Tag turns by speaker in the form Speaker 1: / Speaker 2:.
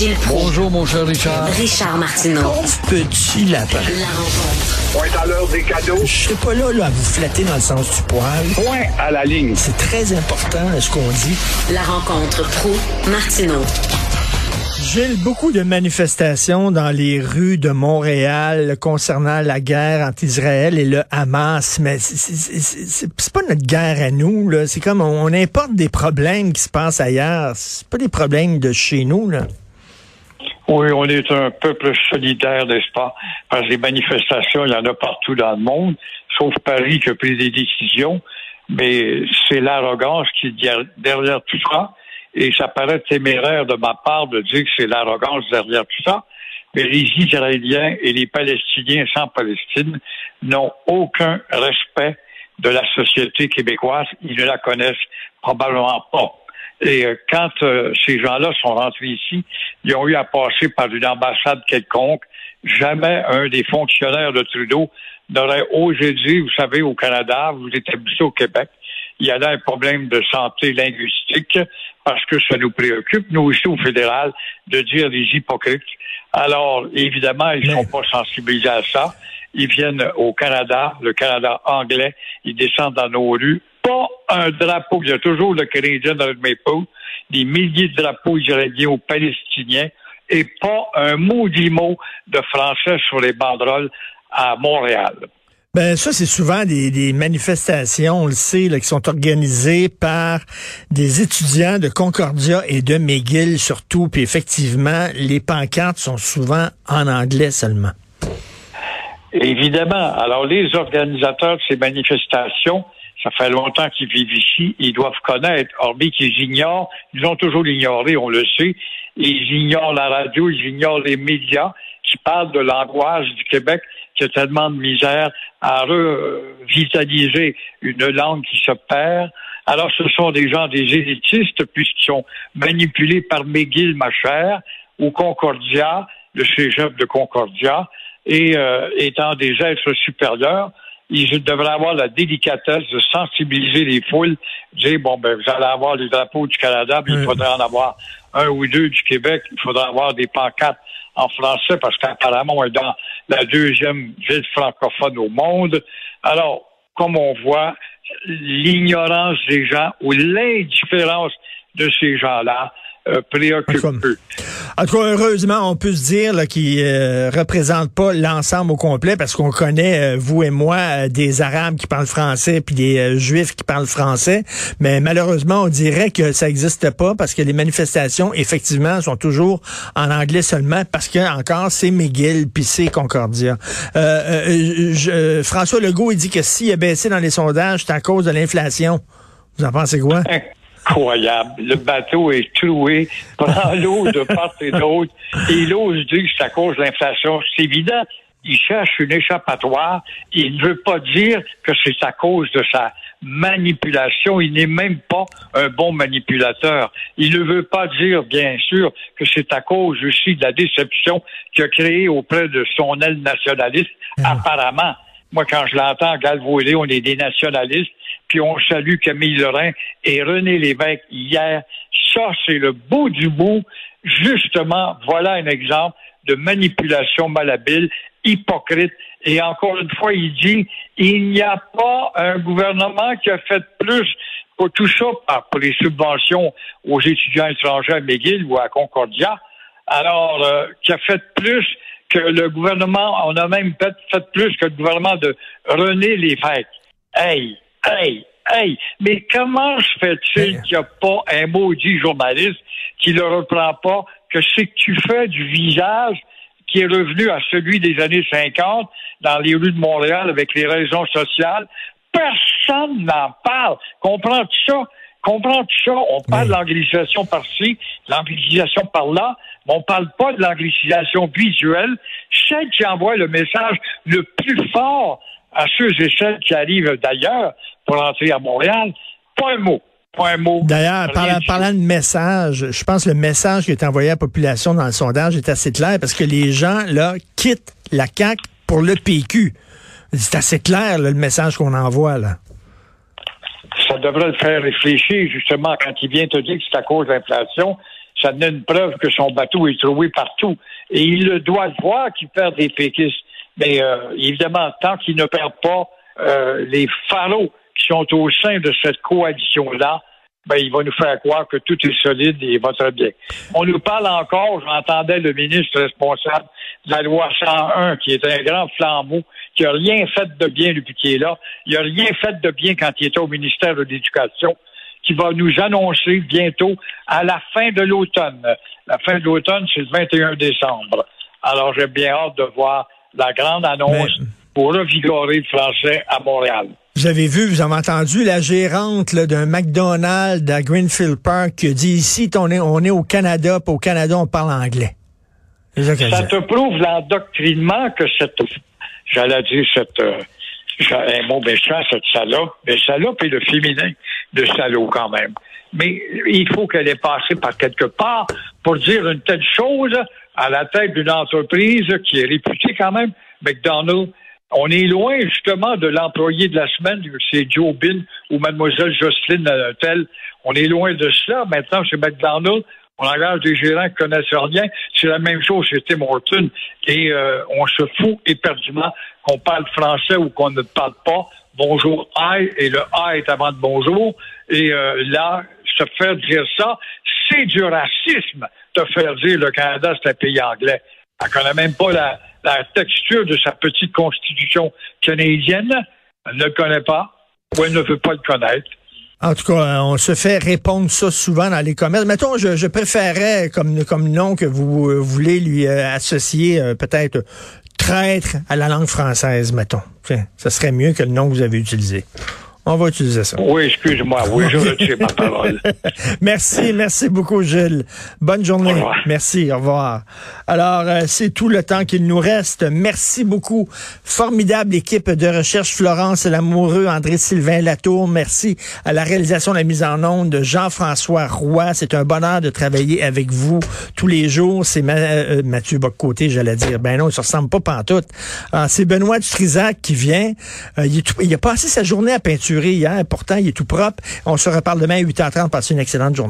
Speaker 1: Gilles Proulx.
Speaker 2: Bonjour, mon cher Richard.
Speaker 1: Richard Martineau.
Speaker 3: Petit lapin.
Speaker 1: La rencontre.
Speaker 4: Point à l'heure des cadeaux.
Speaker 3: Je serai pas là, là à vous flatter dans le sens du poil.
Speaker 4: Point à la ligne.
Speaker 3: C'est très important ce qu'on dit.
Speaker 1: La rencontre pro martineau
Speaker 5: Gilles, beaucoup de manifestations dans les rues de Montréal concernant la guerre entre Israël et le Hamas, mais c'est pas notre guerre à nous. là. C'est comme on, on importe des problèmes qui se passent ailleurs. C'est pas des problèmes de chez nous. Là.
Speaker 6: Oui, on est un peuple solidaire, n'est-ce pas? Parce que les manifestations, il y en a partout dans le monde, sauf Paris qui a pris des décisions, mais c'est l'arrogance qui est derrière tout ça. Et ça paraît téméraire de ma part de dire que c'est l'arrogance derrière tout ça. Mais les Israéliens et les Palestiniens sans Palestine n'ont aucun respect de la société québécoise. Ils ne la connaissent probablement pas. Et euh, quand euh, ces gens-là sont rentrés ici, ils ont eu à passer par une ambassade quelconque. Jamais un des fonctionnaires de Trudeau n'aurait osé dire, vous savez, au Canada, vous habitué au Québec, il y a là un problème de santé linguistique parce que ça nous préoccupe, nous aussi au fédéral, de dire les hypocrites. Alors, évidemment, ils ne sont pas sensibilisés à ça. Ils viennent au Canada, le Canada anglais, ils descendent dans nos rues. Pas un drapeau, il y a toujours le Canadien dans le maple, des milliers de drapeaux israéliens aux Palestiniens, et pas un maudit mot de français sur les banderoles à Montréal.
Speaker 5: Ben ça, c'est souvent des, des, manifestations, on le sait, là, qui sont organisées par des étudiants de Concordia et de McGill surtout. Puis effectivement, les pancartes sont souvent en anglais seulement.
Speaker 6: Évidemment. Alors, les organisateurs de ces manifestations, ça fait longtemps qu'ils vivent ici, ils doivent connaître, hormis qu'ils ignorent, ils ont toujours ignoré, on le sait, ils ignorent la radio, ils ignorent les médias qui parlent de l'angoisse du Québec qui a tellement de misère à revitaliser une langue qui se perd. Alors, ce sont des gens, des élitistes, puisqu'ils sont manipulés par McGill, ma chère, ou Concordia, le cégep de Concordia, et euh, étant des êtres supérieurs, ils devraient avoir la délicatesse de sensibiliser les foules, dire, bon, ben, vous allez avoir les drapeaux du Canada, puis il faudrait en avoir un ou deux du Québec, il faudrait avoir des pancartes en français parce qu'apparemment, on est dans la deuxième ville francophone au monde. Alors, comme on voit, l'ignorance des gens ou l'indifférence de ces gens-là euh.
Speaker 5: En tout cas, heureusement, on peut se dire qu'ils ne euh, représentent pas l'ensemble au complet parce qu'on connaît, euh, vous et moi, des Arabes qui parlent français puis des Juifs qui parlent français. Mais malheureusement, on dirait que ça n'existe pas parce que les manifestations, effectivement, sont toujours en anglais seulement parce que encore c'est McGill puis c'est Concordia. Je, François Legault, il dit que s'il a baissé dans les sondages, c'est à cause de l'inflation. Vous en pensez quoi?
Speaker 6: incroyable. Le bateau est troué, prend l'eau de part et d'autre, et il ose dire que c'est à cause de l'inflation. C'est évident. Il cherche une échappatoire. Il ne veut pas dire que c'est à cause de sa manipulation. Il n'est même pas un bon manipulateur. Il ne veut pas dire, bien sûr, que c'est à cause aussi de la déception qu'il a créée auprès de son aile nationaliste, ah. apparemment. Moi, quand je l'entends galvauder, on est des nationalistes, puis on salue Camille Lorrain et René Lévesque hier. Ça, c'est le bout du bout. Justement, voilà un exemple de manipulation malhabile, hypocrite. Et encore une fois, il dit, il n'y a pas un gouvernement qui a fait plus pour tout ça, pour les subventions aux étudiants étrangers à McGill ou à Concordia. Alors, euh, qui a fait plus que le gouvernement, on a même fait, fait plus que le gouvernement de René Lévesque. Hey, hey, hey, mais comment se fait-il qu'il n'y a pas un maudit journaliste qui ne reprend pas que c'est que tu fais du visage qui est revenu à celui des années 50 dans les rues de Montréal avec les raisons sociales? Personne n'en parle. Comprends-tu ça? Comprends-tu ça? On parle de l'anglicisation par-ci, l'anglicisation par-là, mais on parle pas de l'anglicisation visuelle. Celle qui envoie le message le plus fort à ceux et celles qui arrivent d'ailleurs pour entrer à Montréal, pas un mot. Pas un mot.
Speaker 5: D'ailleurs, parlant, de message, je pense que le message qui est envoyé à la population dans le sondage est assez clair parce que les gens, là, quittent la CAQ pour le PQ. C'est assez clair, le message qu'on envoie, là.
Speaker 6: Ça devrait le faire réfléchir, justement, quand il vient te dire que c'est à cause de l'inflation. ça donne une preuve que son bateau est trouvé partout. Et il le doit voir qu'il perd des péquistes. Mais euh, évidemment, tant qu'il ne perd pas euh, les pharaons qui sont au sein de cette coalition-là, ben, il va nous faire croire que tout est solide et va très bien. On nous parle encore, j'entendais le ministre responsable de la loi 101, qui est un grand flambeau, qui n'a rien fait de bien depuis qu'il est là. Il n'a rien fait de bien quand il était au ministère de l'Éducation, qui va nous annoncer bientôt à la fin de l'automne. La fin de l'automne, c'est le 21 décembre. Alors, j'ai bien hâte de voir la grande annonce
Speaker 5: Mais-
Speaker 6: pour revigorer le français à Montréal.
Speaker 5: Vous avez vu, vous avez entendu la gérante d'un McDonald's à Greenfield Park qui a dit ici, on est, on est au Canada, puis au Canada, on parle anglais. Ça
Speaker 6: te prouve l'endoctrinement que cette, j'allais dire cette, euh, un mot méchant, cette salope, mais salope est le féminin de salaud quand même. Mais il faut qu'elle ait passé par quelque part pour dire une telle chose à la tête d'une entreprise qui est réputée quand même, McDonald's. On est loin justement de l'employé de la semaine, c'est Joe Bill ou mademoiselle Jocelyne euh, Tell. On est loin de cela. Maintenant, chez McDonald's, on engage des gérants qui connaissent rien. C'est la même chose chez Tim Horton. Et euh, on se fout éperdument qu'on parle français ou qu'on ne parle pas. Bonjour, I, et le A est avant de bonjour. Et euh, là, se faire dire ça, c'est du racisme de faire dire le Canada, c'est un pays anglais. Elle connaît même pas la, texture de sa petite constitution canadienne. Elle ne le connaît pas ou elle ne veut pas le connaître.
Speaker 5: En tout cas, euh, on se fait répondre ça souvent dans les commerces. Mettons, je, je préférais comme, comme nom que vous euh, voulez lui euh, associer peut-être traître à la langue française, mettons. Ça serait mieux que le nom que vous avez utilisé. On va utiliser ça.
Speaker 6: Oui, excuse-moi. Oui, je retire ma parole.
Speaker 5: Merci, merci beaucoup, Gilles. Bonne journée.
Speaker 6: Au revoir.
Speaker 5: Merci, au revoir. Alors, euh, c'est tout le temps qu'il nous reste. Merci beaucoup. Formidable équipe de recherche, Florence Lamoureux, André-Sylvain Latour. Merci à la réalisation de la mise en onde de Jean-François Roy. C'est un bonheur de travailler avec vous tous les jours. C'est Ma- euh, Mathieu Boccoté, j'allais dire. Ben non, il se ressemble pas pantoute. Alors, c'est Benoît Dutrisac qui vient. Euh, il, est tout- il a passé sa journée à hier. Il est tout propre. On se reparle demain à 8h30. Passez une excellente journée.